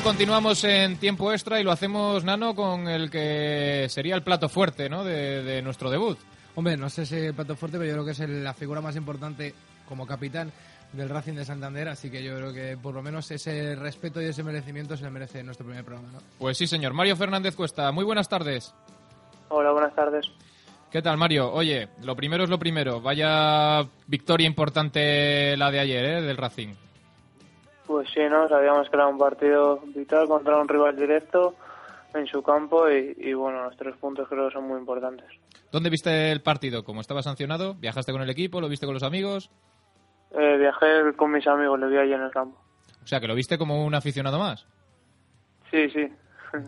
y continuamos en tiempo extra y lo hacemos, Nano, con el que sería el plato fuerte ¿no? de, nuestro debut. Hombre, no sé si el plato fuerte, pero yo creo que es la figura más importante como capitán del Racing de Santander, así que yo creo que por lo menos ese respeto y ese merecimiento se le merece en nuestro primer programa. ¿no? Pues sí, señor. Mario Fernández Cuesta, muy buenas tardes. Hola, buenas tardes. ¿Qué tal, Mario? Oye, lo primero es lo primero. Vaya victoria importante la de ayer, ¿eh? Del Racing. Pues sí, ¿no? Sabíamos que era un partido vital contra un rival directo en su campo y, bueno, los tres puntos creo que son muy importantes. ¿Dónde viste el partido? ¿Cómo estaba sancionado? ¿Viajaste con el equipo? ¿Lo viste con los amigos? Eh, viajé con mis amigos, lo vi allí en el campo. O sea, que lo viste como un aficionado más. Sí, sí.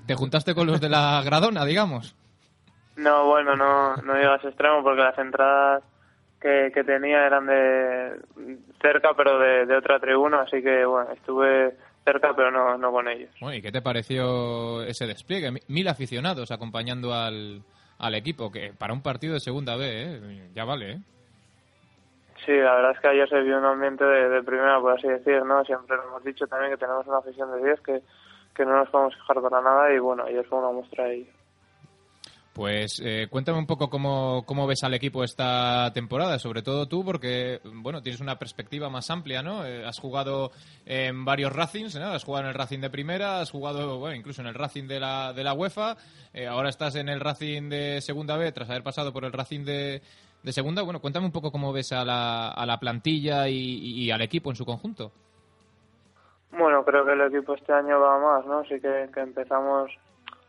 ¿Te juntaste con los de la gradona, digamos? No, bueno, no, no llegas a extremo porque las entradas que, tenía eran de cerca, pero de, otra tribuna, así que bueno, estuve cerca, pero no, no con ellos. Bueno, ¿y qué te pareció ese despliegue? Mil aficionados acompañando al, al equipo, que para un partido de segunda B, ¿eh? ya vale, ¿eh? Sí, la verdad es que ayer se vio un ambiente de, primera, por así decir, ¿no? Siempre lo hemos dicho también que tenemos una afición de 10 que, que no nos podemos fijar para nada y bueno, ayer fue una muestra de ello. Pues eh, cuéntame un poco cómo, cómo, ves al equipo esta temporada, sobre todo tú, porque bueno tienes una perspectiva más amplia, ¿no? Eh, has jugado en varios Racings, ¿no? Has jugado en el Racing de Primera, has jugado bueno, incluso en el Racing de la, de la UEFA, eh, ahora estás en el Racing de Segunda B tras haber pasado por el Racing de, de Segunda. Bueno, cuéntame un poco cómo ves a la, a la plantilla y, al equipo en su conjunto. Bueno, creo que el equipo este año va más, ¿no? Que, que empezamos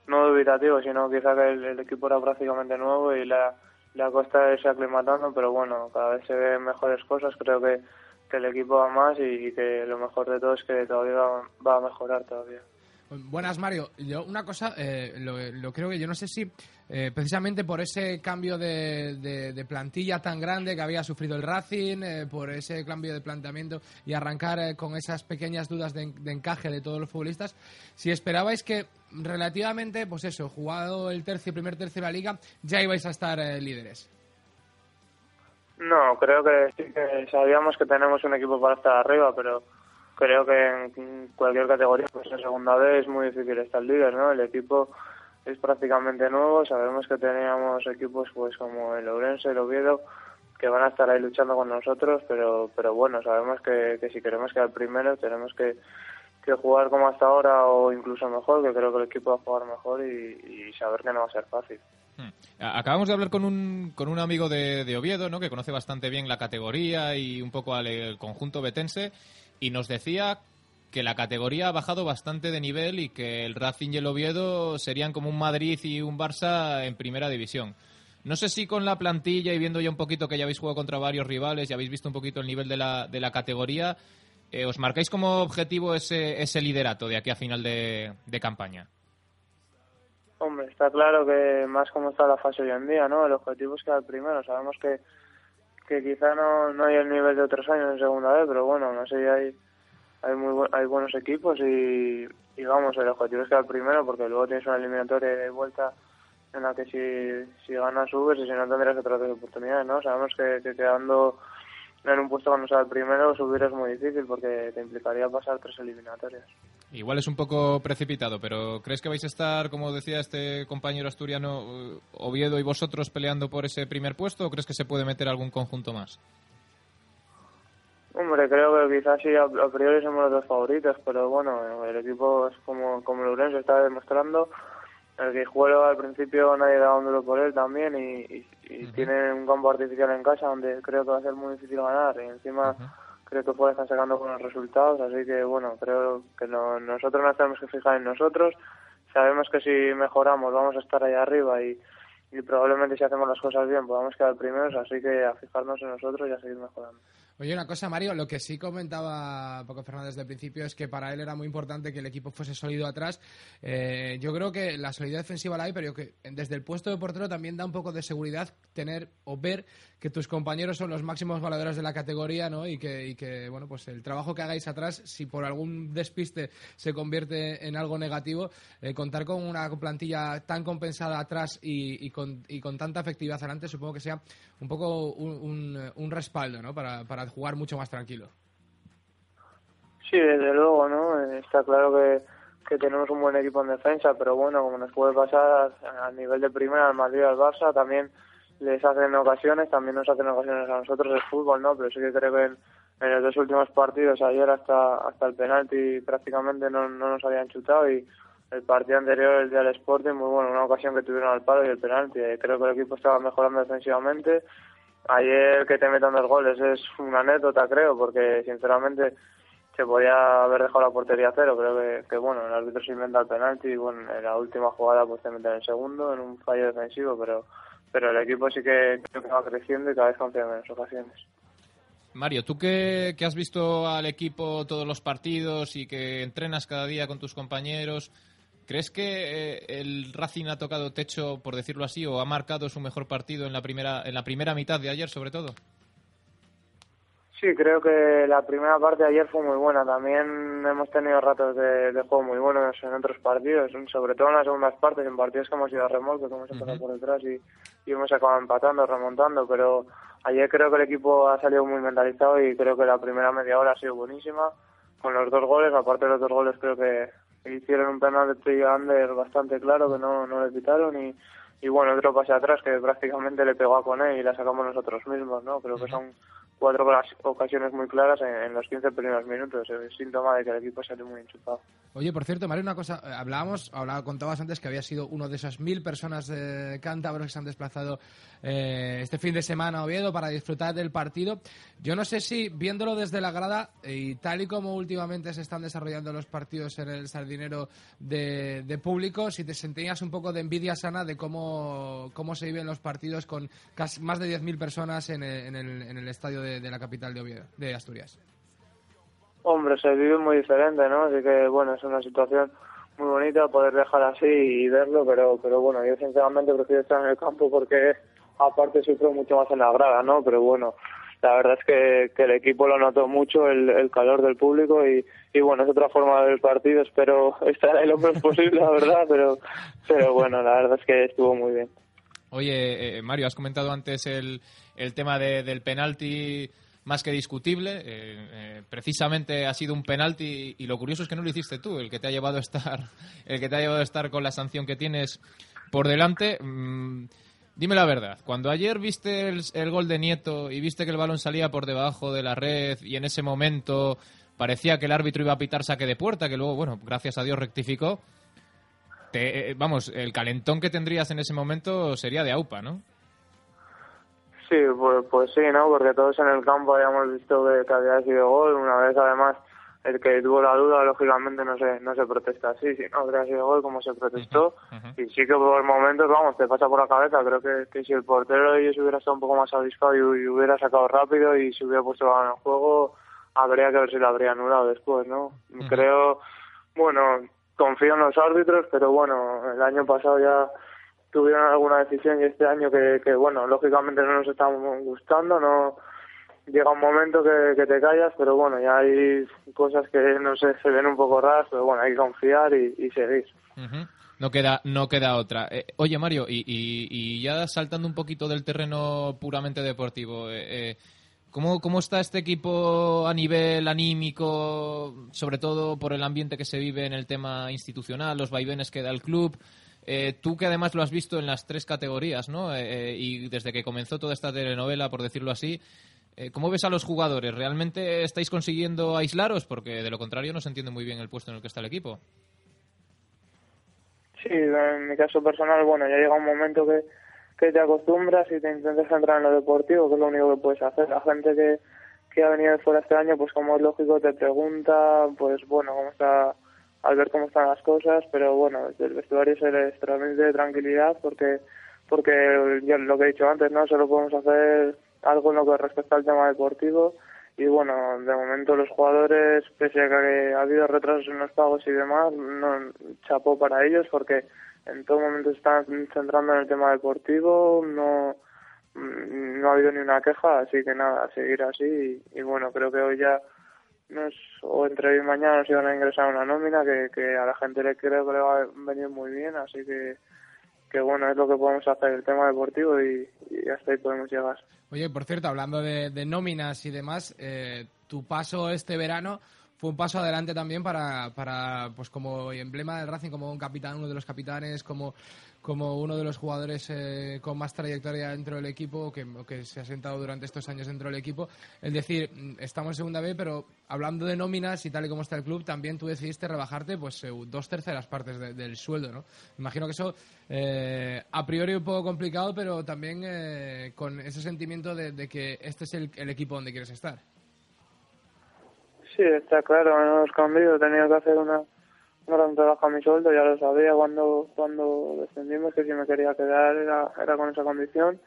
no dubitativo, sino quizá que el, equipo era prácticamente nuevo y la, la costa irse aclimatando, pero bueno, cada vez se ven mejores cosas, creo que, que el equipo va más y, que lo mejor de todo es que todavía va a mejorar todavía. Buenas, Mario. Yo una cosa, eh, lo, creo que yo no sé si eh, precisamente por ese cambio de, plantilla tan grande que había sufrido el Racing, eh, por ese cambio de planteamiento y arrancar con esas pequeñas dudas de, encaje de todos los futbolistas, si esperabais que relativamente, pues eso, jugado el tercio, primer tercio de la liga, ya ibais a estar líderes. No, creo que sí que sabíamos que tenemos un equipo para estar arriba, pero creo que en cualquier categoría, pues en segunda vez es muy difícil estar líder, ¿no? El equipo es prácticamente nuevo, sabemos que teníamos equipos pues como el Ourense, el Oviedo, que van a estar ahí luchando con nosotros, pero pero bueno, sabemos que, que si queremos quedar primero tenemos que, que jugar como hasta ahora o incluso mejor, que creo que el equipo va a jugar mejor y, saber que no va a ser fácil. Hmm. Acabamos de hablar con un, con un amigo de, de Oviedo, ¿no? que conoce bastante bien la categoría y un poco al conjunto betense, y nos decía que la categoría ha bajado bastante de nivel y que el Racing y el Oviedo serían como un Madrid y un Barça en primera división. No sé si con la plantilla y viendo ya un poquito que ya habéis jugado contra varios rivales y habéis visto un poquito el nivel de la, de la categoría, eh, ¿os marcáis como objetivo ese, ese liderato de aquí a final de, campaña? Hombre, está claro que más como está la fase hoy en día, ¿no? El objetivo es quedar primero. Sabemos que que quizá no, no hay el nivel de otros años en segunda vez, pero bueno, no sé, hay hay muy hay buenos equipos y, digamos el objetivo es quedar primero porque luego tienes una eliminatoria de vuelta en la que si, si ganas subes y si no tendrás otras oportunidades, ¿no? Sabemos que, que quedando en un puesto cuando sea el primero subir es muy difícil porque te implicaría pasar tres eliminatorias. Igual es un poco precipitado, pero ¿crees que vais a estar, como decía este compañero asturiano, eh, Oviedo y vosotros peleando por ese primer puesto o crees que se puede meter algún conjunto más? Hombre, creo que quizás sí, a, priori somos los dos favoritos, pero bueno, el equipo es como, como Lorenzo está demostrando el que juega al principio nadie da un duro por él también y, tiene un campo artificial en casa donde creo que va a ser muy difícil ganar y encima creo que puede estar sacando buenos resultados así que bueno creo que no, nosotros nos tenemos que fijar en nosotros. Sabemos que si mejoramos vamos a estar ahí arriba y, y probablemente si hacemos las cosas bien podamos quedar primeros así que a fijarnos en nosotros y a seguir mejorando Oye, una cosa, Mario, lo que sí comentaba Paco Fernández desde el principio es que para él era muy importante que el equipo fuese sólido atrás. Eh, yo creo que la solidez defensiva la hay, pero que desde el puesto de portero también da un poco de seguridad tener o ver que tus compañeros son los máximos valedores de la categoría, ¿no? Y que, bueno, pues el trabajo que hagáis atrás, si por algún despiste se convierte en algo negativo, eh, contar con una plantilla tan compensada atrás y, con, tanta efectividad adelante, supongo que sea un poco un, respaldo, ¿no? para jugar mucho más tranquilo. Sí, desde luego, ¿no? Está claro que, tenemos un buen equipo en defensa, pero bueno, como nos puede pasar a nivel de primera al Madrid al Barça, también les hacen ocasiones, también nos hacen ocasiones a nosotros el fútbol, ¿no? Pero sí que creo que en, los dos últimos partidos, ayer hasta hasta el penalti prácticamente no, no nos habían chutado y el partido anterior, el día del Sporting, muy bueno, una ocasión que tuvieron al palo y el penalti. Creo que el equipo estaba mejorando defensivamente. Ayer que te metan dos goles es una anécdota, creo, porque sinceramente se podía haber dejado la portería cero. Creo que, bueno, el árbitro se inventa el penalti y bueno, en la última jugada pues te meten el segundo en un fallo defensivo, pero pero el equipo sí que creo que va creciendo y cada vez confía en menos ocasiones. Mario, tú que has visto al equipo todos los partidos y que entrenas cada día con tus compañeros, ¿crees que eh, el Racing ha tocado techo, por decirlo así, o ha marcado su mejor partido en la primera, en la primera mitad de ayer, sobre todo? Sí, creo que la primera parte de ayer fue muy buena. También hemos tenido ratos de, juego muy buenos en otros partidos, sobre todo en las segundas partes, en partidos que hemos ido a remolque, que hemos empezado por detrás y, hemos acabado empatando, remontando. Pero ayer creo que el equipo ha salido muy mentalizado y creo que la primera media hora ha sido buenísima. Con los dos goles, aparte de los dos goles, creo que hicieron un penal de Ander bastante claro que no, no le quitaron y, y bueno, otro pase atrás que prácticamente le pegó a Coné y la sacamos nosotros mismos, ¿no? Creo que son cuatro ocasiones muy claras en, los 15 primeros minutos. Es síntoma de que el equipo sale muy enchufado. Oye, por cierto, Mario, una cosa. Eh, hablábamos, hablaba, contabas antes que había sido uno de esas mil personas de cántabros que se han desplazado eh, este fin de semana a Oviedo para disfrutar del partido. Yo no sé si, viéndolo desde la grada y tal y como últimamente se están desarrollando los partidos en el sardinero de, público, si te sentías un poco de envidia sana de cómo, cómo se viven los partidos con casi más de 10.000 personas en el, en el estadio de de, la capital de Oviedo, de Asturias? Hombre, se vive muy diferente, ¿no? Así que, bueno, es una situación muy bonita poder dejar así y verlo, pero, pero bueno, yo sinceramente prefiero estar en el campo porque aparte sufro mucho más en la grada, ¿no? Pero bueno, la verdad es que, el equipo lo notó mucho, el, el calor del público y, y bueno, es otra forma del partido, espero estar ahí lo menos posible, la verdad, pero, pero bueno, la verdad es que estuvo muy bien. Oye, eh, Mario, has comentado antes el, el tema del penalti más que discutible. Eh, eh, precisamente ha sido un penalti y lo curioso es que no lo hiciste tú, el que te ha llevado a estar, el que te ha llevado a estar con la sanción que tienes por delante. Mm, dime la verdad, cuando ayer viste el, gol de Nieto y viste que el balón salía por debajo de la red y en ese momento parecía que el árbitro iba a pitar saque de puerta, que luego, bueno, gracias a Dios rectificó. Eh, vamos, el calentón que tendrías en ese momento sería de AUPA, ¿no? Sí, pues, pues sí, ¿no? Porque todos en el campo habíamos visto que, había sido gol. Una vez, además, el que tuvo la duda, lógicamente, no se, no se protesta así, si no habría sido gol, como se protestó. Y sí que por momentos, vamos, te pasa por la cabeza. Creo que, que si el portero de ellos hubiera estado un poco más avispado y, hubiera sacado rápido y se hubiera puesto en el juego, habría que ver si lo habría anulado después, ¿no? Creo, bueno, confío en los árbitros, pero bueno, el año pasado ya tuvieron alguna decisión y este año que, que bueno, lógicamente no nos estamos gustando, no llega un momento que, que te callas, pero bueno, ya hay cosas que no sé, se ven un poco raras, pero bueno, hay que confiar y, seguir. No queda, no queda otra. Eh, oye, Mario, y, y, y, ya saltando un poquito del terreno puramente deportivo, eh, eh ¿Cómo, ¿Cómo está este equipo a nivel anímico, sobre todo por el ambiente que se vive en el tema institucional, los vaivenes que da el club? Eh, tú que además lo has visto en las tres categorías, ¿no? Eh, eh, y desde que comenzó toda esta telenovela, por decirlo así, ¿cómo ves a los jugadores? ¿Realmente estáis consiguiendo aislaros? Porque de lo contrario no se entiende muy bien el puesto en el que está el equipo. Sí, en mi caso personal, bueno, ya llega un momento que que te acostumbras y te intentas entrar en lo deportivo, que es lo único que puedes hacer. La gente que, que ha venido de fuera este año, pues como es lógico, te pregunta, pues bueno, cómo está, al ver cómo están las cosas, pero bueno, desde el vestuario se les transmite tranquilidad porque, porque ya lo que he dicho antes, ¿no? Solo podemos hacer algo en lo que respecta al tema deportivo y bueno, de momento los jugadores, pese a que ha habido retrasos en los pagos y demás, no chapó para ellos porque en todo momento se están centrando en el tema deportivo, no, mm, no ha habido ni una queja, así que nada, seguir así y, bueno, creo que hoy ya nos, o entre hoy y mañana nos iban a ingresar una nómina que, que a la gente le creo que le va a venir muy bien, así que que bueno, es lo que podemos hacer el tema deportivo y, hasta ahí podemos llegar. Oye, por cierto, hablando de, nóminas y demás, eh, tu paso este verano fue un paso adelante también para, para, pues como emblema del Racing, como un capitán, uno de los capitanes, como, como uno de los jugadores eh, con más trayectoria dentro del equipo, que, que se ha sentado durante estos años dentro del equipo. Es decir, mm, estamos en segunda B, pero hablando de nóminas y tal y como está el club, también tú decidiste rebajarte pues dos terceras partes del sueldo, ¿no? Imagino que eso a priori un poco complicado, pero también con ese sentimiento de, que este es el equipo donde quieres estar. Sí, está claro, hemos cambiado, he tenido que hacer una, una gran trabajo a mi sueldo, ya lo sabía cuando cuando descendimos que si me quería quedar era, era con esa condición.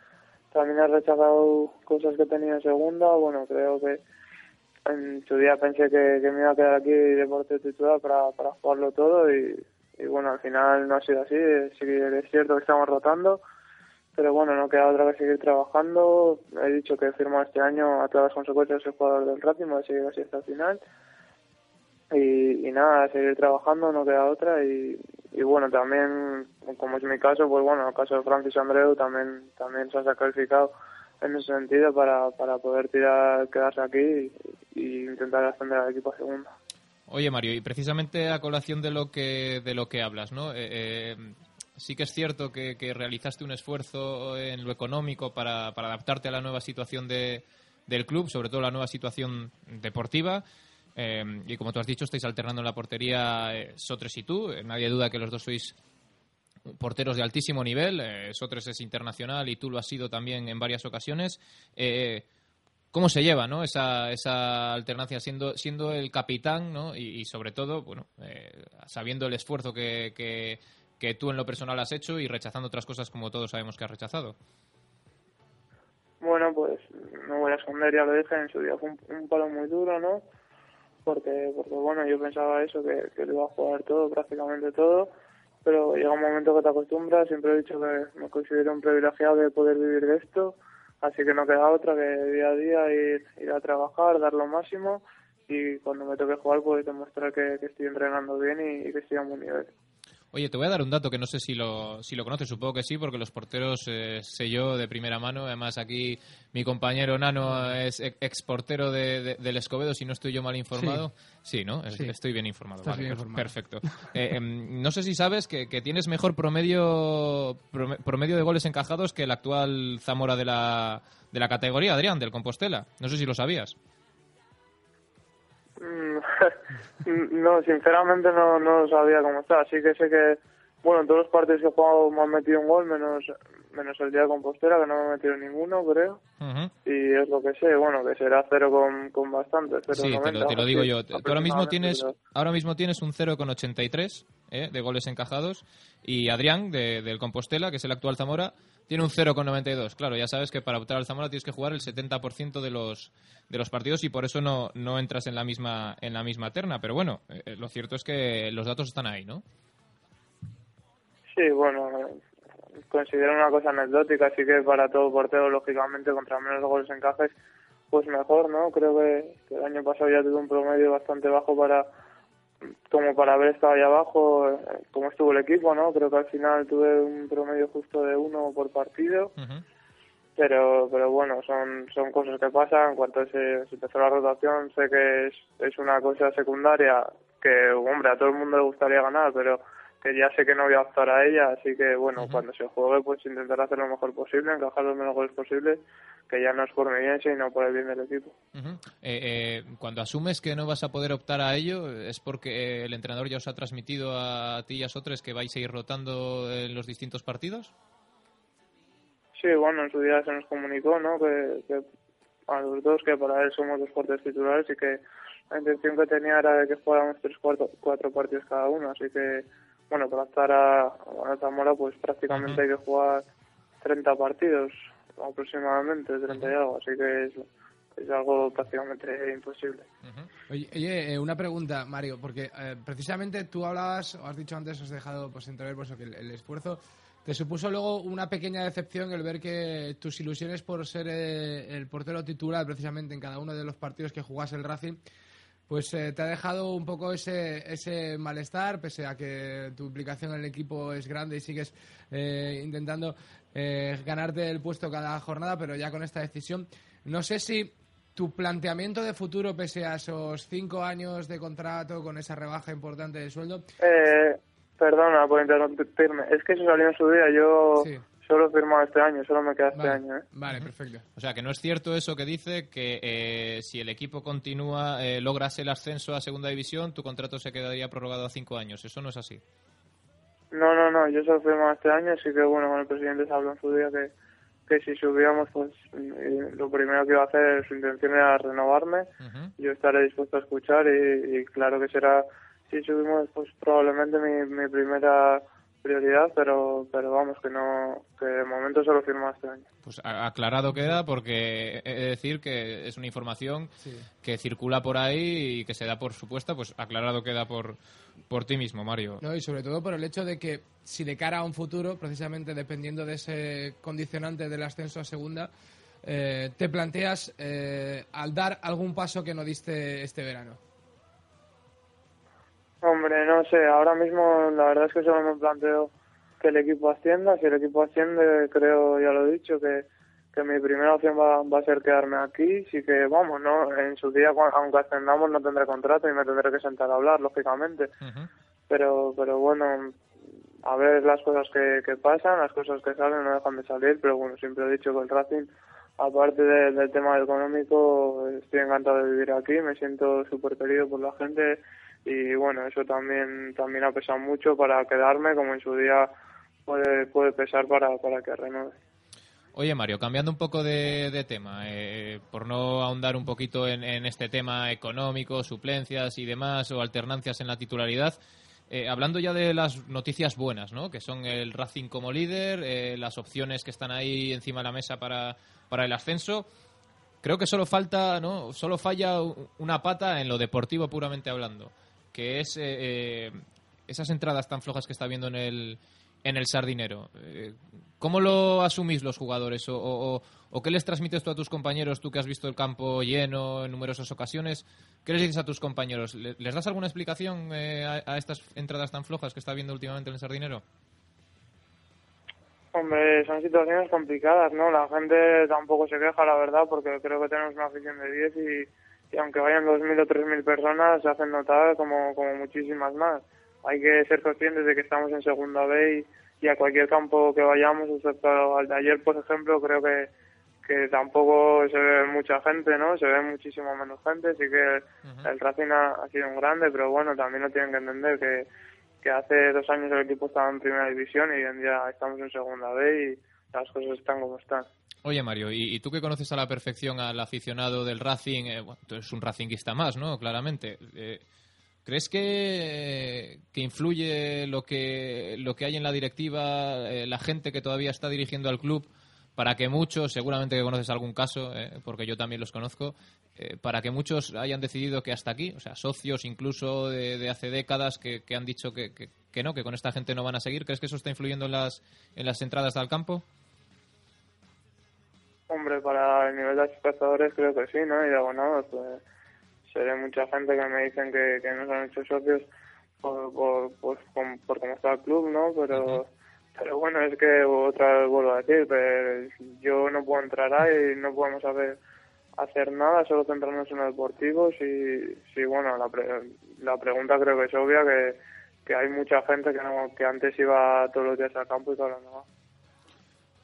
También he rechazado cosas que tenía en segunda, bueno, creo que en su día pensé que, que me iba a quedar aquí de portero titular para, para jugarlo todo y, y bueno, al final no ha sido así, sí es cierto que estamos rotando, pero bueno, no queda otra que seguir trabajando. He dicho que firmo este año a todas las consecuencias el jugador del Racing, voy a seguir así hasta el final. Y, y nada, seguir trabajando, no queda otra. Y, y bueno, también, como es mi caso, pues bueno, el caso de Francis Andreu también, también se ha sacrificado en ese sentido para, para poder tirar, quedarse aquí y, intentar ascender al equipo a segunda. Oye Mario, y precisamente a colación de lo que de lo que hablas, ¿no? Eh, eh, sí que es cierto que, realizaste un esfuerzo en lo económico para, adaptarte a la nueva situación de, del club, sobre todo la nueva situación deportiva. Eh, y como tú has dicho, estáis alternando en la portería eh, Sotres y tú. Eh, nadie duda que los dos sois porteros de altísimo nivel. Sotres es internacional y tú lo has sido también en varias ocasiones. ¿Cómo se lleva ¿no? esa, esa alternancia siendo, siendo el capitán ¿no? y, sobre todo bueno, sabiendo el esfuerzo que, que que tú en lo personal has hecho y rechazando otras cosas como todos sabemos que has rechazado. Bueno, pues no voy a esconder, ya lo dije, en su día fue un, palo muy duro, ¿no? Porque, porque bueno, yo pensaba eso, que, que lo iba a jugar todo, prácticamente todo, pero llega un momento que te acostumbras, siempre he dicho que me considero un privilegiado de poder vivir de esto, así que no queda otra que día a día ir, ir a trabajar, dar lo máximo y cuando me toque jugar pues demostrar que, estoy entrenando bien y, y que estoy a un buen nivel. Oye, te voy a dar un dato que no sé si lo, si lo conoces, supongo que sí, porque los porteros eh, sé yo de primera mano. Además, aquí mi compañero Nano es exportero de, del Escobedo, si no estoy yo mal informado. Sí, ¿no? Estoy bien informado. Vale, Perfecto. Eh, em, no sé si sabes que, tienes mejor promedio, promedio de goles encajados que el actual Zamora de la, de la categoría, Adrián, del Compostela. No sé si lo sabías. Mm, no, sinceramente no, no sabía cómo está. Así que sé que, bueno, en todos los partidos que he jugado me han metido un gol, menos menos el día de Compostela, que no me metido ninguno, creo. Y es lo que sé, bueno, que será cero con, con bastante. sí, te, lo, digo yo. ahora mismo tienes, ahora mismo tienes un 0,83 ¿eh? de goles encajados y Adrián, de, del Compostela, que es el actual Zamora, tiene un 0,92. Claro, ya sabes que para optar al Zamora tienes que jugar el 70% de los, de los partidos y por eso no, no entras en la misma, en la misma terna. Pero bueno, eh, eh, lo cierto es que los datos están ahí, ¿no? Sí, bueno, considero una cosa anecdótica, así que para todo portero, lógicamente, contra menos goles encajes, pues mejor, ¿no? Creo que, que el año pasado ya tuve un promedio bastante bajo para como para haber estado ahí abajo, eh, como estuvo el equipo, ¿no? Creo que al final tuve un promedio justo de uno por partido. Pero, pero bueno, son, son cosas que pasan. En cuanto se, empezó la rotación, sé que es, es una cosa secundaria que, hombre, a todo el mundo le gustaría ganar, pero que ya sé que no voy a optar a ella, así que bueno, cuando se juegue pues intentar hacer lo mejor posible, encajar los menos goles posibles, que ya no es por mi bien, sino por el bien del equipo. Eh, eh, cuando asumes que no vas a poder optar a ello, ¿es porque el entrenador ya os ha transmitido a ti y a otros que vais a ir rotando en los distintos partidos? Sí, bueno, en su día se nos comunicó, ¿no? Que, que a los dos que para él somos dos fuertes titulares y que la intención que tenía era de que jugáramos tres, cuatro, cuatro partidos cada uno, así que bueno, para estar a, a Zamora pues prácticamente hay que jugar 30 partidos aproximadamente, 30 y algo, así que es, es algo prácticamente imposible. Oye, eh, una pregunta, Mario, porque eh, precisamente tú hablabas, o has dicho antes, has dejado pues entrever pues, que el, esfuerzo. Te supuso luego una pequeña decepción el ver que tus ilusiones por ser eh, el portero titular precisamente en cada uno de los partidos que jugase el Racing pues eh, te ha dejado un poco ese, ese malestar, pese a que tu implicación en el equipo es grande y sigues eh, intentando eh, ganarte el puesto cada jornada, pero ya con esta decisión. No sé si tu planteamiento de futuro, pese a esos cinco años de contrato con esa rebaja importante de sueldo. Eh, perdona por interrumpirme, es que eso salió en su día. Yo solo firmado este año, solo me queda este año. ¿eh? Vale, perfecto. O sea, que no es cierto eso que dice que eh, si el equipo continúa, eh, logras el ascenso a segunda división, tu contrato se quedaría prorrogado a cinco años. Eso no es así. No, no, no, yo solo he firmado este año, así que bueno, con el presidente se habló en su día que que si subíamos, pues lo primero que iba a hacer, su intención era renovarme. Yo estaré dispuesto a escuchar y, claro que será, si subimos, pues probablemente mi, mi primera prioridad, pero pero vamos, que no que de momento solo firmo este año. Pues aclarado queda porque he de decir que es una información que circula por ahí y que se da por supuesta, pues aclarado queda por por ti mismo, Mario. No, y sobre todo por el hecho de que si de cara a un futuro, precisamente dependiendo de ese condicionante del ascenso a segunda, eh, te planteas eh, al dar algún paso que no diste este verano. Hombre, no sé, ahora mismo la verdad es que solo me planteo que el equipo ascienda. Si el equipo asciende, creo, ya lo he dicho, que, que mi primera opción va, va a ser quedarme aquí. Sí que, vamos, no en su día, aunque ascendamos, no tendré contrato y me tendré que sentar a hablar, lógicamente. Pero pero bueno, a ver las cosas que, que pasan, las cosas que salen no dejan de salir. Pero bueno, siempre he dicho que el Racing aparte del tema económico, estoy encantado de vivir aquí, me siento súper querido por la gente y bueno, eso también también ha pesado mucho para quedarme, como en su día puede, puede pesar para, para que renueve. Oye, Mario, cambiando un poco de, tema, eh, por no ahondar un poquito en, este tema económico, suplencias y demás, o alternancias en la titularidad, eh, hablando ya de las noticias buenas, ¿no? que son el Racing como líder, eh, las opciones que están ahí encima de la mesa para, para el ascenso, creo que solo falta, ¿no? solo falla una pata en lo deportivo puramente hablando que es eh, eh, esas entradas tan flojas que está viendo en el, en el Sardinero. Eh, ¿Cómo lo asumís los jugadores? O, o, qué les transmites tú a tus compañeros, tú que has visto el campo lleno en numerosas ocasiones? ¿Qué les dices a tus compañeros? ¿Les das alguna explicación a, estas entradas tan flojas que está viendo últimamente en el Sardinero? Hombre, son situaciones complicadas, ¿no? La gente tampoco se queja, la verdad, porque creo que tenemos una afición de 10 y y aunque vayan 2.000 o 3.000 personas, se hacen notar como, como muchísimas más. Hay que ser conscientes de que estamos en segunda B y, a cualquier campo que vayamos, excepto al de ayer, por ejemplo, creo que, que tampoco se ve mucha gente, ¿no? Se ve muchísimo menos gente, sí que el Racing ha, sido un grande, pero bueno, también lo tienen que entender que, que hace dos años el equipo estaba en primera división y hoy en día estamos en segunda B y las cosas están como están. Oye, Mario, y, tú que conoces a la perfección al aficionado del Racing, eh, tú eres un Racingista más, ¿no? Claramente. Eh, ¿Crees que, que, influye lo que, lo que hay en la directiva, eh, la gente que todavía está dirigiendo al club, para que muchos, seguramente que conoces algún caso, porque yo también los conozco, para que muchos hayan decidido que hasta aquí, o sea, socios incluso de, hace décadas que, que han dicho que, que, no, que con esta gente no van a seguir? ¿Crees que eso está influyendo en las, en las entradas al campo? Hombre, para el nivel de espectadores creo que sí, ¿no? Y de abonados, pues seré mucha gente que me dicen que, que no se han hecho socios por, por, pues, por, cómo está el club, ¿no? Pero, pero bueno, es que otra vez vuelvo a decir, pero yo no puedo entrar ahí, no podemos hacer, hacer nada, solo centrarnos en los deportivos y, sí, bueno, la, la pregunta creo que es obvia, que, que hay mucha gente que, no, que antes iba todos los días al campo y ahora no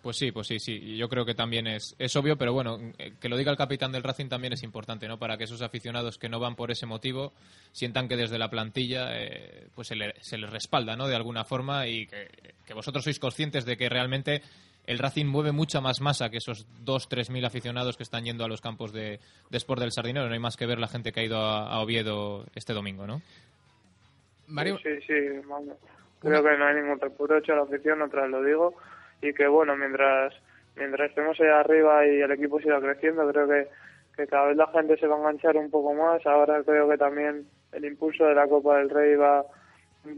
pues sí, pues sí, sí. Yo creo que también es, es obvio, pero bueno, eh, que lo diga el capitán del Racing también es importante, ¿no? Para que esos aficionados que no van por ese motivo sientan que desde la plantilla eh, pues se, les respalda, ¿no? De alguna forma y que, vosotros sois conscientes de que realmente el Racing mueve mucha más masa que esos dos, tres mil aficionados que están yendo a los campos de, de Sport del Sardinero. No hay más que ver la gente que ha ido a, Oviedo este domingo, ¿no? Mario. Sí, sí, Creo que no hay ningún reproche a la afición, otra vez lo digo y que bueno, mientras mientras estemos ahí arriba y el equipo siga creciendo, creo que, que cada vez la gente se va a enganchar un poco más. Ahora creo que también el impulso de la Copa del Rey va,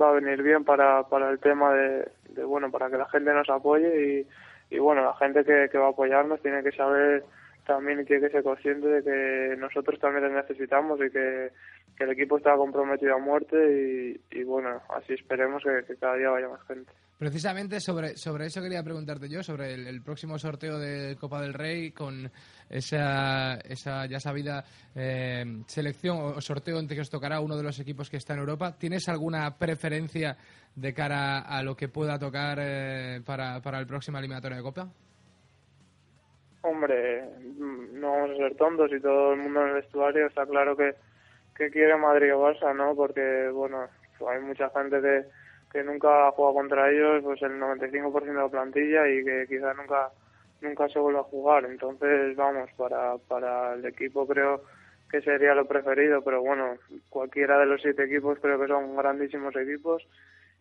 va a venir bien para, para el tema de, de bueno, para que la gente nos apoye y, bueno, la gente que, va a apoyarnos tiene que saber también tiene que ser consciente de que nosotros también les necesitamos y que, el equipo está comprometido a muerte y, bueno, así esperemos que cada día vaya más gente. Precisamente sobre, sobre eso quería preguntarte yo, sobre el, próximo sorteo de Copa del Rey con esa, esa ya sabida eh, selección o sorteo en que os tocará uno de los equipos que está en Europa. ¿Tienes alguna preferencia de cara a lo que pueda tocar eh, para, para el próximo eliminatorio de Copa? Hombre, no vamos a ser tontos y todo el mundo en el vestuario está claro que, que quiere Madrid o Barça, ¿no? Porque, bueno, hay mucha gente que, que nunca ha jugado contra ellos, pues el 95% de la plantilla y que quizás nunca nunca se vuelva a jugar. Entonces, vamos, para, para el equipo creo que sería lo preferido, pero bueno, cualquiera de los siete equipos creo que son grandísimos equipos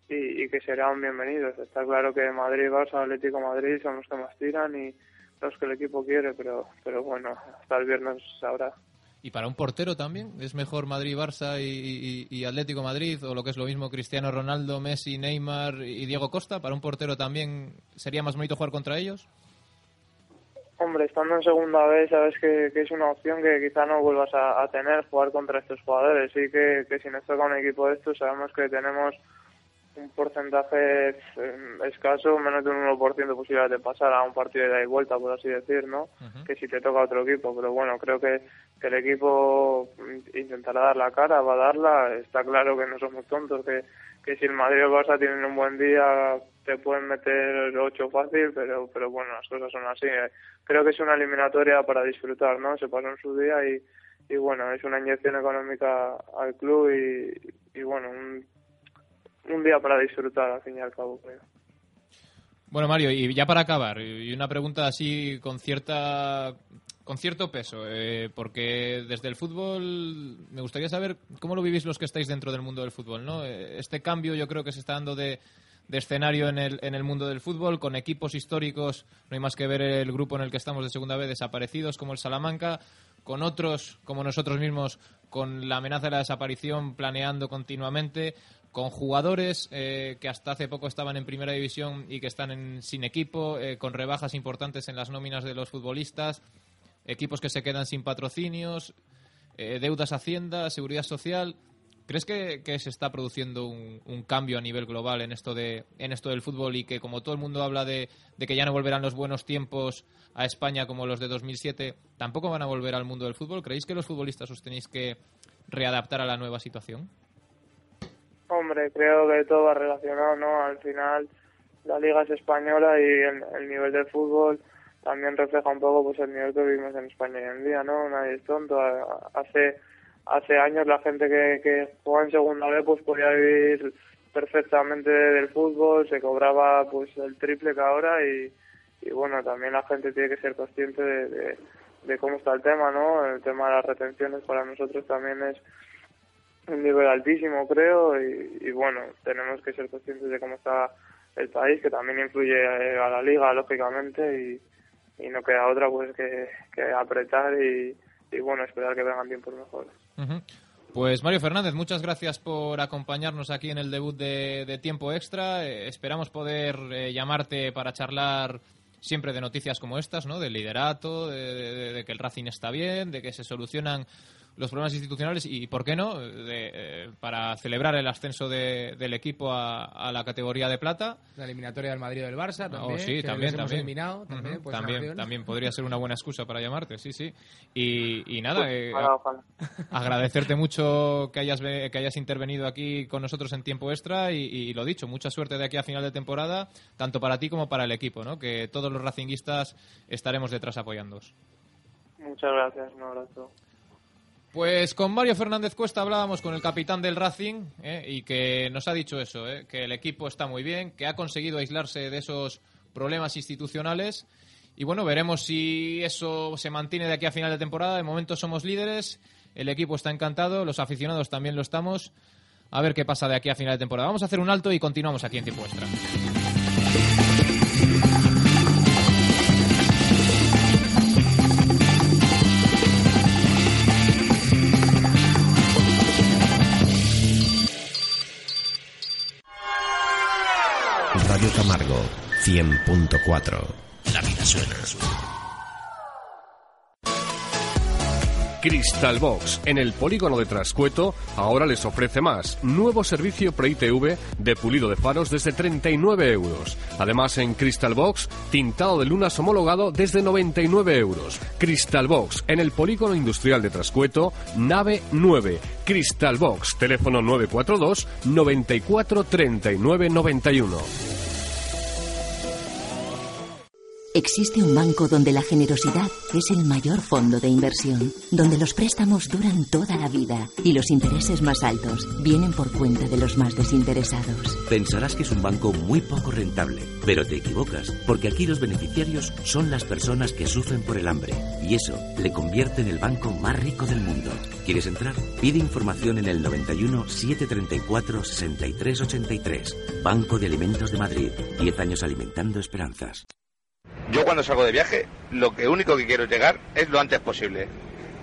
y, y que serán bienvenidos. Está claro que Madrid, Barça, Atlético Madrid son los que más tiran y los que el equipo quiere, pero, pero bueno, hasta el viernes sabrá. ¿Y para un portero también? ¿Es mejor Madrid-Barça y, Atlético-Madrid? ¿O lo que es lo mismo Cristiano Ronaldo, Messi, Neymar y Diego Costa? ¿Para un portero también sería más bonito jugar contra ellos? Hombre, estando en segunda vez, sabes que, es una opción que quizá no vuelvas a, tener, jugar contra estos jugadores. Sí que, que si nos toca un equipo de estos, sabemos que tenemos un porcentaje eh, escaso, menos de un 1% de posibilidad de pasar a un partido de ida y vuelta, por así decir, ¿no? Que si te toca otro equipo. Pero bueno, creo que, que, el equipo intentará dar la cara, va a darla. Está claro que no somos tontos, que, que si el Madrid o el Barça tienen un buen día, te pueden meter 8 fácil, pero, pero bueno, las cosas son así. Creo que es una eliminatoria para disfrutar, ¿no? Se pasó en su día y, y bueno, es una inyección económica al club y, y bueno, un un día para disfrutar, al fin y al cabo, creo. Bueno, Mario, y ya para acabar, y una pregunta así con cierta con cierto peso, eh, porque desde el fútbol me gustaría saber cómo lo vivís los que estáis dentro del mundo del fútbol, ¿no? Eh, este cambio yo creo que se está dando de, de escenario en el, en el mundo del fútbol, con equipos históricos, no hay más que ver el grupo en el que estamos de segunda vez desaparecidos, como el Salamanca, con otros como nosotros mismos, con la amenaza de la desaparición planeando continuamente, con jugadores eh, que hasta hace poco estaban en primera división y que están sin equipo, eh, con rebajas importantes en las nóminas de los futbolistas, equipos que se quedan sin patrocinios, eh, deudas Hacienda, seguridad social. ¿Crees que, se está produciendo un, cambio a nivel global en esto, de, en esto del fútbol y que como todo el mundo habla de, de, que ya no volverán los buenos tiempos a España como los de 2007, tampoco van a volver al mundo del fútbol? ¿Creéis que los futbolistas os tenéis que readaptar a la nueva situación? Hombre, creo que todo va relacionado, ¿no? Al final la liga es española y el, nivel de fútbol también refleja un poco pues el nivel que vivimos en España hoy en día, ¿no? Nadie es tonto. Hace hace años la gente que, que jugaba en segunda vez pues podía vivir perfectamente del fútbol, se cobraba pues el triple que ahora y, y bueno, también la gente tiene que ser consciente de, de cómo está el tema, ¿no? El tema de las retenciones para nosotros también es un nivel altísimo, creo, y, bueno, tenemos que ser conscientes de cómo está el país, que también influye eh, a la liga, lógicamente, y, no queda otra pues que, apretar y, bueno, esperar que vengan tiempos mejores. Pues Mario Fernández, muchas gracias por acompañarnos aquí en el debut de, Tiempo Extra. Eh, esperamos poder eh, llamarte para charlar siempre de noticias como estas, ¿no? Del liderato, de, que el Racing está bien, de que se solucionan los problemas institucionales y, ¿por qué no?, eh, para celebrar el ascenso del equipo a, la categoría de plata. La eliminatoria del Madrid o del Barça también. Oh, sí, también, también. Pues, también, podría ser una buena excusa para llamarte, sí, sí. Y, nada, pues, eh, agradecerte mucho que hayas, que hayas intervenido aquí con nosotros en tiempo extra y, lo dicho, mucha suerte de aquí a final de temporada, tanto para ti como para el equipo, ¿no? Que todos los racinguistas estaremos detrás apoyándoos. Muchas gracias, un abrazo. Pues con Mario Fernández Cuesta hablábamos con el capitán del Racing eh, y que nos ha dicho eso, eh, que el equipo está muy bien, que ha conseguido aislarse de esos problemas institucionales y bueno, veremos si eso se mantiene de aquí a final de temporada. De momento somos líderes, el equipo está encantado, los aficionados también lo estamos. A ver qué pasa de aquí a final de temporada. Vamos a hacer un alto y continuamos aquí en Tiempo Extra. 100.4. La vida suena. Crystal Box, en el polígono de Trascueto, ahora les ofrece más. Nuevo servicio Pre-ITV de pulido de faros desde 39 euros. Además, en Crystal Box, tintado de lunas homologado desde 99 euros. Crystal Box, en el polígono industrial de Trascueto, nave 9. Crystal Box, teléfono 942 94 39 91. Existe un banco donde la generosidad es el mayor fondo de inversión, donde los préstamos duran toda la vida y los intereses más altos vienen por cuenta de los más desinteresados. Pensarás que es un banco muy poco rentable, pero te equivocas, porque aquí los beneficiarios son las personas que sufren por el hambre y eso le convierte en el banco más rico del mundo. ¿Quieres entrar? Pide información en el 91 734 63 83. Banco de Alimentos de Madrid. 10 años alimentando esperanzas. Yo cuando salgo de viaje, lo que único que quiero llegar es lo antes posible.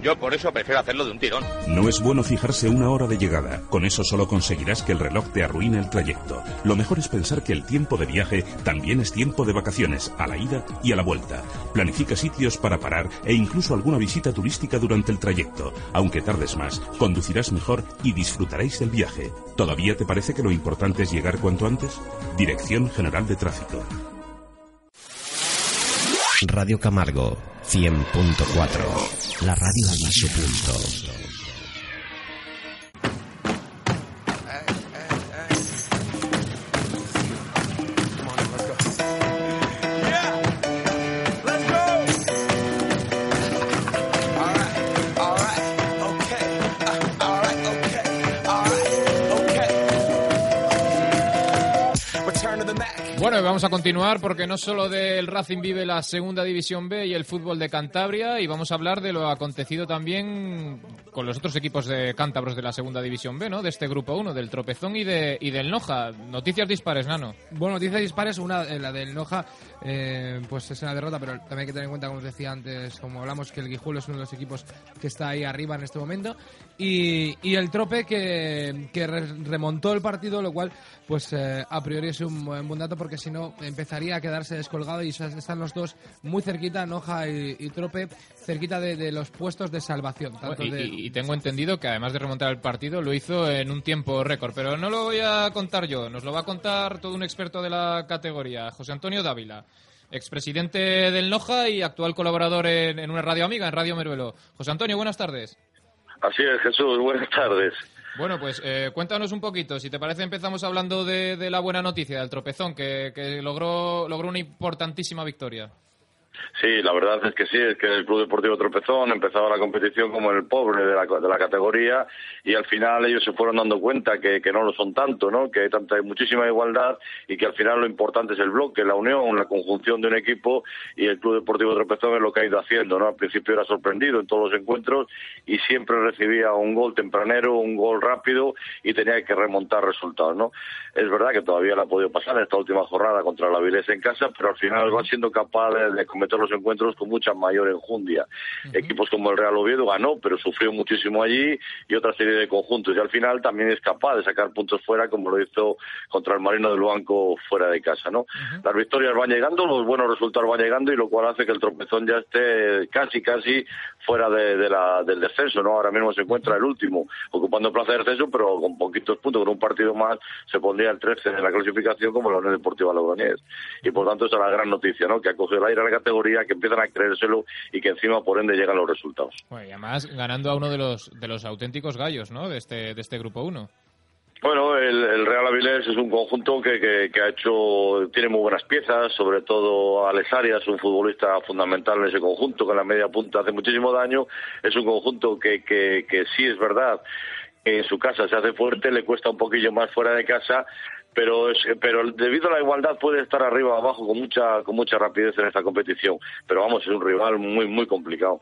Yo por eso prefiero hacerlo de un tirón. No es bueno fijarse una hora de llegada. Con eso solo conseguirás que el reloj te arruine el trayecto. Lo mejor es pensar que el tiempo de viaje también es tiempo de vacaciones, a la ida y a la vuelta. Planifica sitios para parar e incluso alguna visita turística durante el trayecto. Aunque tardes más, conducirás mejor y disfrutaréis del viaje. ¿Todavía te parece que lo importante es llegar cuanto antes? Dirección General de Tráfico. Radio Camargo 100.4. La radio a su punto. Vamos a continuar porque no solo del Racing vive la segunda división B y el fútbol de Cantabria, y vamos a hablar de lo acontecido también con los otros equipos de cántabros de la segunda división B, ¿no? De este grupo 1, del Tropezón y, de, y del Noja. Noticias dispares, Nano. Bueno, noticias dispares, una, eh, la del Noja, eh, pues es una derrota, pero también hay que tener en cuenta, como os decía antes, como hablamos, que el Guijuelo es uno de los equipos que está ahí arriba en este momento. Y, y el Trope que, que re- remontó el partido, lo cual, pues eh, a priori es un buen dato porque si no empezaría a quedarse descolgado y están los dos muy cerquita, Noja y, y Trope, cerquita de, de los puestos de salvación. Tanto Y, de, y- y tengo entendido que además de remontar el partido lo hizo en un tiempo récord, pero no lo voy a contar yo, nos lo va a contar todo un experto de la categoría, José Antonio Dávila, expresidente del Noja y actual colaborador en, en una radio amiga, en Radio Meruelo. José Antonio, buenas tardes. Así es, Jesús. Buenas tardes. Bueno, pues eh, cuéntanos un poquito, si te parece empezamos hablando de, de la buena noticia, del tropezón, que, logró, logró una importantísima victoria. Sí, la verdad es que sí, es que el Club Deportivo Tropezón empezaba la competición como el pobre de la, de la categoría y al final ellos se fueron dando cuenta que, que no lo son tanto, ¿no? que hay tanta hay muchísima igualdad y que al final lo importante es el bloque, la unión, la conjunción de un equipo y el Club Deportivo Tropezón es lo que ha ido haciendo. ¿no? Al principio era sorprendido en todos los encuentros y siempre recibía un gol tempranero, un gol rápido y tenía que remontar resultados. ¿no? Es verdad que todavía le ha podido pasar en esta última jornada contra la Avilés en casa, pero al final va siendo capaz de, de cometer los encuentros con mucha mayor enjundia. Equipos como el Real Oviedo ganó, pero sufrió muchísimo allí y otra serie de conjuntos. Y al final también es capaz de sacar puntos fuera, como lo hizo contra el Marino del Banco fuera de casa. ¿no? Las victorias van llegando, los buenos resultados van llegando y lo cual hace que el tropezón ya esté casi, casi fuera de, de la, del descenso. ¿no? Ahora mismo se encuentra el último, ocupando plaza de descenso, pero con poquitos puntos, con un partido más, se pondría el 13 en la clasificación como la Unión Deportiva Logroñés. Y por tanto, esa es la gran noticia, ¿no? que ha cogido el aire a la categoría, que empiezan a creérselo y que encima, por ende, llegan los resultados. Bueno, y además ganando a uno de los, de los auténticos gallos ¿no? de, este, de este grupo 1. Bueno, el, el Real Avilés es un conjunto que, que, que ha hecho, tiene muy buenas piezas, sobre todo Alex Arias, un futbolista fundamental en ese conjunto, que en la media punta hace muchísimo daño. Es un conjunto que, que, que sí es verdad en su casa se hace fuerte, le cuesta un poquillo más fuera de casa, pero es, pero debido a la igualdad puede estar arriba o abajo con mucha con mucha rapidez en esta competición. Pero vamos, es un rival muy muy complicado.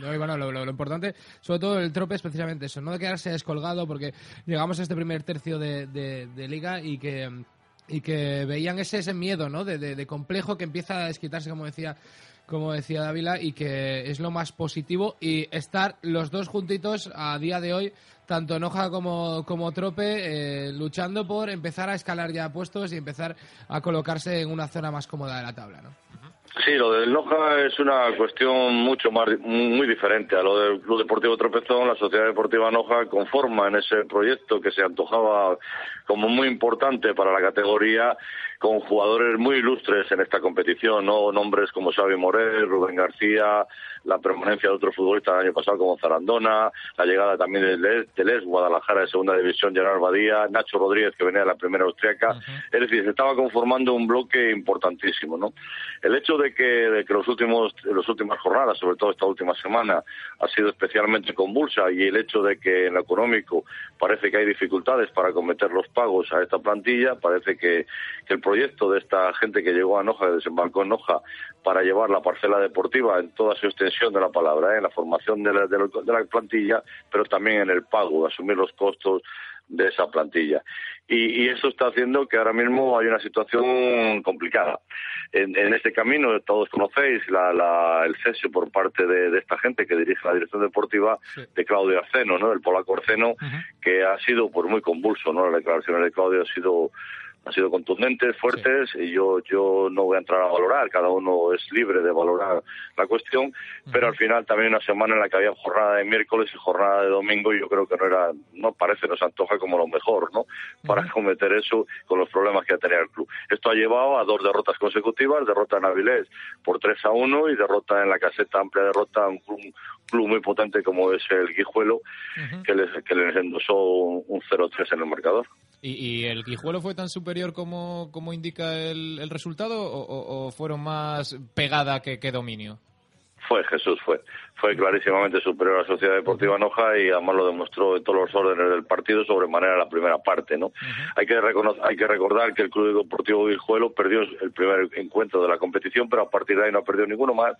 No, y bueno, lo, lo- importante, sobre todo el trope, es precisamente eso, no de quedarse descolgado, porque llegamos a este primer tercio de, de- de liga y que y que veían ese, ese miedo, ¿no? De- de complejo que empieza a desquitarse, como decía como decía Dávila, y que es lo más positivo y estar los dos juntitos a día de hoy, tanto Noja como, como Trope, eh, luchando por empezar a escalar ya puestos y empezar a colocarse en una zona más cómoda de la tabla, ¿no? Sí, lo del Noja es una cuestión mucho más, muy diferente a lo del Club Deportivo Tropezón. La Sociedad Deportiva Noja conforma en ese proyecto que se antojaba como muy importante para la categoría con jugadores muy ilustres en esta competición, ¿no? Nombres como Xavi Morel, Rubén García, la permanencia de otros futbolistas el año pasado como Zarandona, la llegada también del Les, Guadalajara de segunda división, Gerard Badía, Nacho Rodríguez que venía de la primera austriaca. Es decir, se estaba conformando un bloque importantísimo, ¿no? El hecho de que, de que los últimos, las últimas jornadas, sobre todo esta última semana, ha sido especialmente convulsa y el hecho de que en lo económico parece que hay dificultades para cometer los pagos a esta plantilla, parece que, que el proyecto de esta gente que llegó a Noja, desembarcó en Noja, para llevar la parcela deportiva en toda su extensión de la palabra, ¿eh? en la formación de la, de, la, plantilla, pero también en el pago, asumir los costos de esa plantilla. Y, y, eso está haciendo que ahora mismo hay una situación complicada. En, en este camino, todos conocéis la, la, el cesio por parte de, de, esta gente que dirige la dirección deportiva de Claudio Arceno, ¿no? el polaco Arceno, que ha sido pues, muy convulso. ¿no? Las declaraciones de Claudio ha sido han sido contundentes, fuertes, y yo, yo no voy a entrar a valorar, cada uno es libre de valorar la cuestión, pero al final también una semana en la que había jornada de miércoles y jornada de domingo, y yo creo que no era, no parece, nos antoja como lo mejor, ¿no? Para cometer eso con los problemas que tenía el club. Esto ha llevado a dos derrotas consecutivas, derrota en Avilés por 3 a 1 y derrota en la caseta, amplia derrota a un club, club muy potente como es el Guijuelo, que, les, que les endosó un 0-3 en el marcador. ¿Y, ¿Y, el Guijuelo fue tan superior como, como indica el, el resultado o, o, fueron más pegada que, que dominio? Fue Jesús, fue. Fue clarísimamente superior a la Sociedad Deportiva Noja y además lo demostró en todos los órdenes del partido sobremanera la primera parte, ¿no? hay, que hay que recordar que el Club Deportivo Guijuelo perdió el primer encuentro de la competición, pero a partir de ahí no ha perdido ninguno más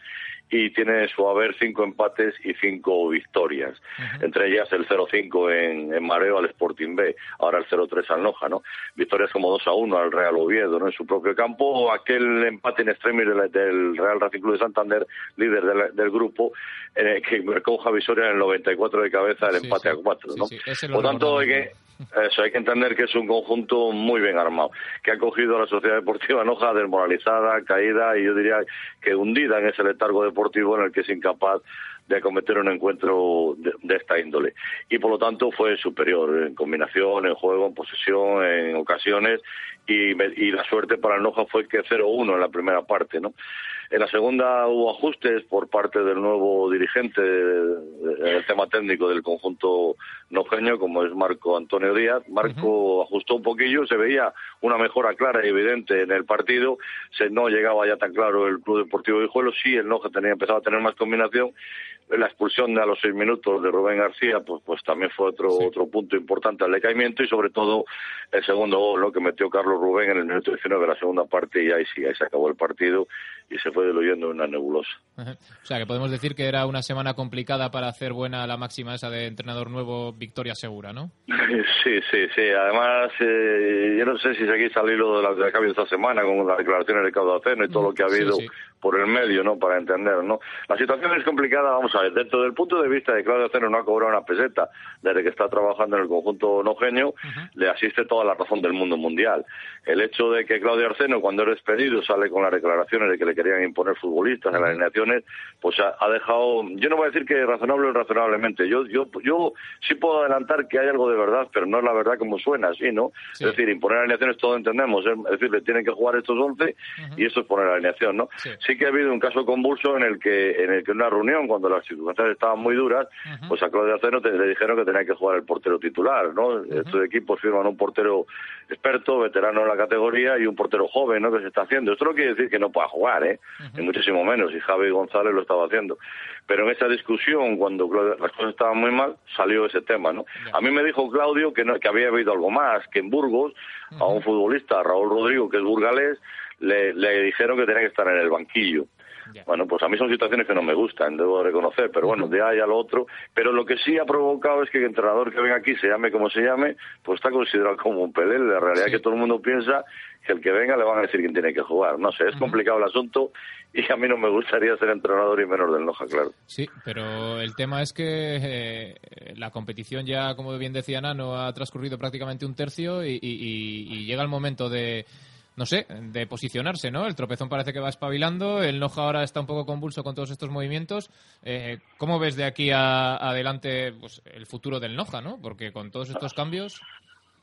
y tiene su haber cinco empates y cinco victorias. Entre ellas el 0-5 en, en, Mareo al Sporting B, ahora el 0-3 al Noja, ¿no? Victorias como 2-1 al Real Oviedo, ¿no? En su propio campo, aquel empate en extremis del, del, Real Racing Club de Santander, líder del, del grupo, eh, que marcó Javi Soria en el 94 de cabeza el empate a 4, ¿no? Sí, Por tanto, hay que, eso, hay que entender que es un conjunto muy bien armado, que ha cogido a la Sociedad Deportiva Noja desmoralizada, caída y yo diría que hundida en ese letargo deportivo en el que es incapaz de acometer un encuentro de, de, esta índole. Y por lo tanto fue superior en combinación, en juego, en posesión, en ocasiones. Y, y la suerte para el Noja fue que 0-1 en la primera parte, ¿no? En la segunda hubo ajustes por parte del nuevo dirigente en el tema técnico del conjunto nojeño, como es Marco Antonio Díaz. Marco uh -huh. ajustó un poquillo, se veía una mejora clara y evidente en el partido. Se, no llegaba ya tan claro el Club Deportivo de Hijuelo, sí, el Noja tenía empezado a tener más combinación la expulsión de a los seis minutos de Rubén García, pues, pues también fue otro, sí. otro punto importante al decaimiento y sobre todo el segundo gol ¿no? que metió Carlos Rubén en el minuto 19 de la segunda parte y ahí sí, ahí se acabó el partido y se fue diluyendo en una nebulosa. O sea que podemos decir que era una semana complicada para hacer buena la máxima esa de entrenador nuevo, victoria segura, ¿no? Sí, sí, sí. Además, eh, yo no sé si seguís al hilo de la de cambio de esta semana con las declaraciones de Caudaceno y todo lo que ha habido sí, sí. Por el medio, ¿no? Para entender, ¿no? La situación es complicada, vamos a ver, dentro del punto de vista de Claudio Ceno no ha cobrado una peseta desde que está trabajando en el conjunto nogenio, uh -huh. le asiste toda la razón del mundo mundial. El hecho de que Claudio Arceno, cuando es despedido, sale con las declaraciones de que le querían imponer futbolistas en las alineaciones, pues ha, ha, dejado, yo no voy a decir que razonable o razonablemente, yo, yo, yo sí puedo adelantar que hay algo de verdad, pero no es la verdad como suena, ¿sí, no? Sí. Es decir, imponer alineaciones todos entendemos, es decir, le tienen que jugar estos 11 uh -huh. y eso es poner alineación, ¿no? Sí. sí. Que ha habido un caso convulso en el que en el que una reunión, cuando las circunstancias estaban muy duras, uh -huh. pues a Claudio Aceno te, le dijeron que tenía que jugar el portero titular, ¿no? Uh -huh. Estos equipos firman un portero experto, veterano en la categoría y un portero joven, ¿no? Que se está haciendo. Esto no quiere decir que no pueda jugar, ¿eh? Uh -huh. Ni muchísimo menos, y Javi González lo estaba haciendo. Pero en esa discusión, cuando las cosas estaban muy mal, salió ese tema, ¿no? A mí me dijo Claudio que, no, que había habido algo más, que en Burgos, a un futbolista, Raúl Rodrigo, que es burgalés, le, le dijeron que tenía que estar en el banquillo. Yeah. Bueno, pues a mí son situaciones que no me gustan, debo reconocer, pero bueno, de ahí a lo otro. Pero lo que sí ha provocado es que el entrenador que venga aquí, se llame como se llame, pues está considerado como un pelé. La realidad sí. es que todo el mundo piensa que el que venga le van a decir quién tiene que jugar. No sé, es uh -huh. complicado el asunto y a mí no me gustaría ser entrenador y menos del Noja, claro. Sí, pero el tema es que eh, la competición ya, como bien decía Nano, ha transcurrido prácticamente un tercio y, y, y llega el momento de no sé, de posicionarse, ¿no? El tropezón parece que va espabilando, el Noja ahora está un poco convulso con todos estos movimientos. Eh, ¿Cómo ves de aquí a, adelante pues, el futuro del Noja, ¿no? Porque con todos estos cambios...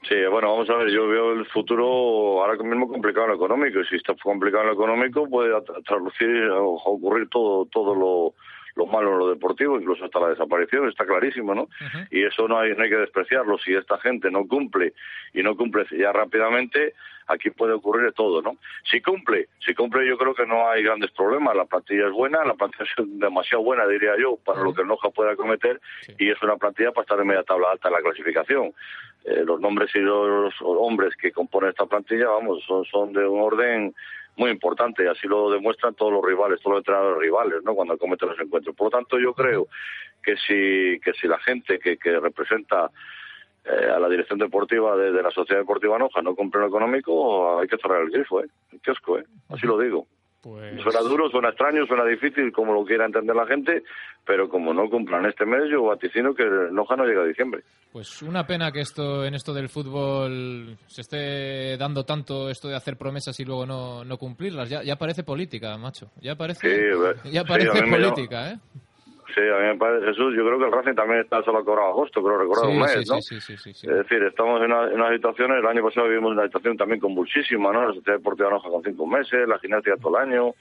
Sí, bueno, vamos a ver, yo veo el futuro ahora mismo complicado en lo económico, y si está complicado en lo económico puede traducir o ocurrir todo, todo lo, lo malo en lo deportivo, incluso hasta la desaparición, está clarísimo, ¿no? Y eso no hay, no hay que despreciarlo. Si esta gente no cumple y no cumple ya rápidamente, aquí puede ocurrir todo, ¿no? Si cumple, si cumple yo creo que no hay grandes problemas. La plantilla es buena, la plantilla es demasiado buena, diría yo, para lo que el Noja pueda cometer y es una plantilla para estar en media tabla alta en la clasificación. Eh, los nombres y los hombres que componen esta plantilla, vamos, son, son de un orden muy importante y así lo demuestran todos los rivales, todos los entrenadores rivales, ¿no? Cuando cometen los encuentros. Por lo tanto, yo creo que si, que si la gente que, que representa eh, a la dirección deportiva de, la Sociedad Deportiva Noja no cumple lo económico, hay que cerrar el grifo, ¿eh? El kiosco, ¿eh? Así lo digo. Pues... Suena duro, suena extraño, suena difícil, como lo quiera entender la gente, pero como no cumplan este mes, yo vaticino que Noja no llega a diciembre. Pues una pena que esto en esto del fútbol se esté dando tanto esto de hacer promesas y luego no, no cumplirlas. Ya, ya parece política, macho. Ya parece, ya parece política, ¿eh? Sí, a mí me parece, Jesús, yo creo que el Racing también está solo cobrado agosto, pero recuerdo un mes, ¿no? Sí, sí, sí, Es decir, estamos en una, en una, situación, el año pasado vivimos una situación también convulsísima, ¿no? La Sociedad Deportiva Noja con cinco meses, la gimnasia todo el año,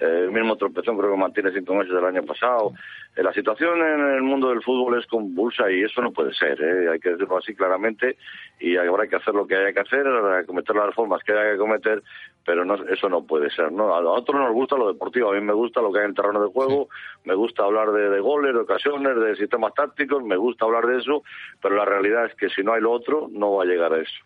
el mismo tropezón creo que mantiene cinco meses del año pasado. Eh, la situación en el mundo del fútbol es convulsa y eso no puede ser, ¿eh? hay que decirlo así claramente y habrá que hacer lo que haya que hacer, cometer las reformas que haya que cometer, pero no, eso no puede ser. ¿no? A nosotros nos gusta lo deportivo, a mí me gusta lo que hay en el terreno de juego, me gusta hablar de, de, goles, de ocasiones, de sistemas tácticos, me gusta hablar de eso, pero la realidad es que si no hay lo otro, no va a llegar a eso.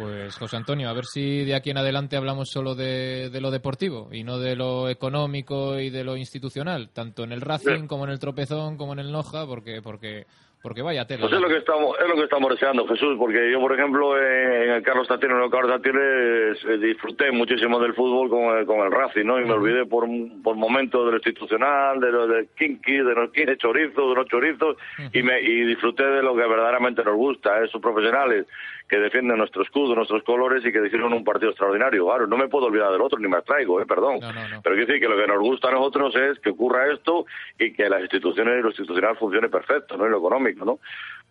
Pues José Antonio, a ver si de aquí en adelante hablamos solo de, lo deportivo y no de lo económico y de lo institucional, tanto en el Racing como en el Tropezón como en el Noja, porque porque porque vaya tela. Pues es lo que estamos es lo que estamos deseando, Jesús, porque yo por ejemplo en el Carlos Tatino, en el Carlos Tatino eh, disfruté muchísimo del fútbol con el, con el Racing, ¿no? Y me olvidé por por momentos de lo institucional, de lo de kinky, de los kinky chorizos, de los chorizos y me y disfruté de lo que verdaderamente nos gusta, esos profesionales que defienden nuestro escudo, nuestros colores y que hicieron un partido extraordinario. Claro, no me puedo olvidar del otro, ni me abstraigo, eh, perdón. Pero quiero decir que lo que nos gusta a nosotros es que ocurra esto y que las instituciones y lo institucional funcione perfecto, ¿no? Y lo económico, ¿no?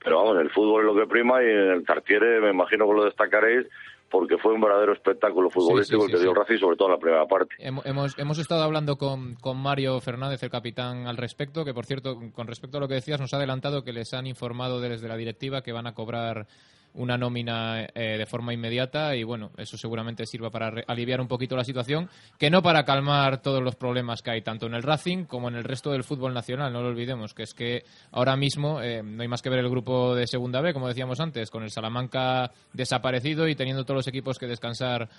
Pero vamos, el fútbol es lo que prima y en el Tartiere me imagino que lo destacaréis porque fue un verdadero espectáculo futbolístico el que dio Racing, sobre todo en la primera parte. Hemos, hemos estado hablando con, con Mario Fernández, el capitán, al respecto, que por cierto, con respecto a lo que decías, nos ha adelantado que les han informado desde la directiva que van a cobrar una nómina eh, de forma inmediata y bueno, eso seguramente sirva para aliviar un poquito la situación, que no para calmar todos los problemas que hay tanto en el Racing como en el resto del fútbol nacional, no lo olvidemos, que es que ahora mismo eh, no hay más que ver el grupo de Segunda B, como decíamos antes, con el Salamanca desaparecido y teniendo todos los equipos que descansar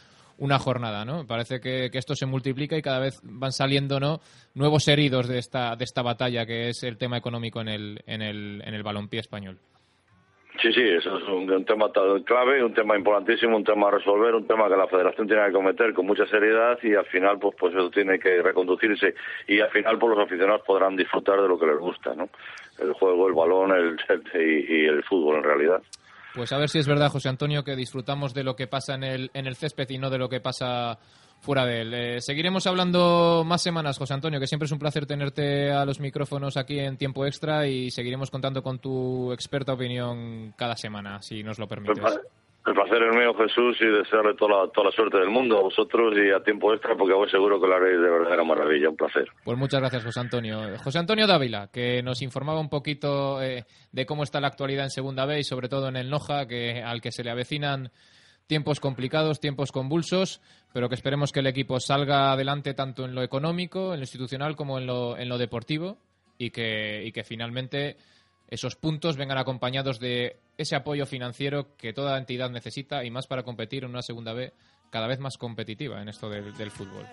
una jornada, ¿no? Parece que, esto se multiplica y cada vez van saliendo, ¿no? Nuevos heridos de esta, de esta batalla que es el tema económico en el, en el, en el balompié español. Sí, sí, eso es un, tema clave, un tema importantísimo, un tema a resolver, un tema que la Federación tiene que cometer con mucha seriedad y al final, pues, pues eso tiene que reconducirse y al final, pues los aficionados podrán disfrutar de lo que les gusta, ¿no? El juego, el balón, el, y, el fútbol en realidad. Pues a ver si es verdad, José Antonio, que disfrutamos de lo que pasa en el, en el césped y no de lo que pasa fuera de él. Eh, seguiremos hablando más semanas, José Antonio, que siempre es un placer tenerte a los micrófonos aquí en tiempo extra y seguiremos contando con tu experta opinión cada semana, si nos lo permites. El placer es mío, Jesús, y desearle toda la, toda la suerte del mundo a vosotros y a tiempo extra, porque voy seguro que lo haréis de verdadera maravilla. Un placer. Pues muchas gracias, José Antonio. José Antonio Dávila, que nos informaba un poquito eh, de cómo está la actualidad en Segunda B y sobre todo en el Noja, que, al que se le avecinan tiempos complicados, tiempos convulsos, pero que esperemos que el equipo salga adelante tanto en lo económico, en lo institucional como en lo, en lo deportivo y que, y que finalmente esos puntos vengan acompañados de ese apoyo financiero que toda entidad necesita y más para competir en una segunda B cada vez más competitiva en esto del, del fútbol.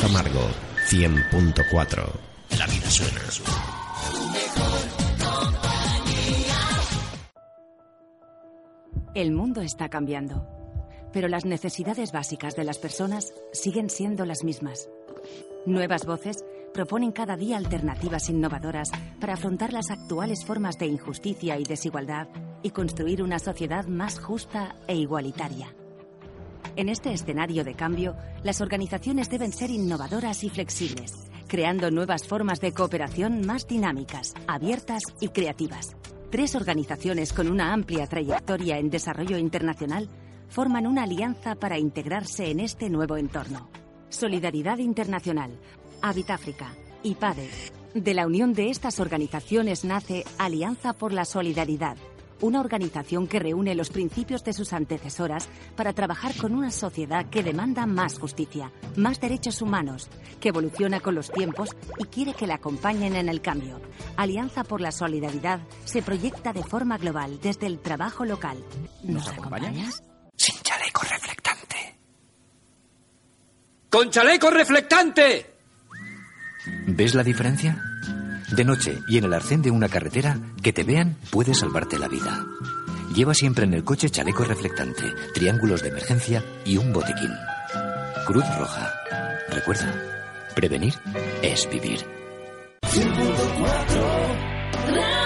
Radio Camargo 100.4. La vida suena. El mundo está cambiando pero las necesidades básicas de las personas siguen siendo las mismas. Nuevas voces proponen cada día alternativas innovadoras para afrontar las actuales formas de injusticia y desigualdad y construir una sociedad más justa e igualitaria. En este escenario de cambio, las organizaciones deben ser innovadoras y flexibles, creando nuevas formas de cooperación más dinámicas, abiertas y creativas. Tres organizaciones con una amplia trayectoria en desarrollo internacional forman una alianza para integrarse en este nuevo entorno. Solidaridad Internacional, Habitáfrica y PADE. De la unión de estas organizaciones nace Alianza por la Solidaridad, una organización que reúne los principios de sus antecesoras para trabajar con una sociedad que demanda más justicia, más derechos humanos, que evoluciona con los tiempos y quiere que la acompañen en el cambio. Alianza por la Solidaridad se proyecta de forma global desde el trabajo local. ¿Nos, acompañas? Sin chaleco reflectante. ¡Con chaleco reflectante! ¿Ves la diferencia? De noche y en el arcén de una carretera, que te vean puede salvarte la vida. Lleva siempre en el coche chaleco reflectante, triángulos de emergencia y un botiquín. Cruz Roja. Recuerda, prevenir es vivir. 104.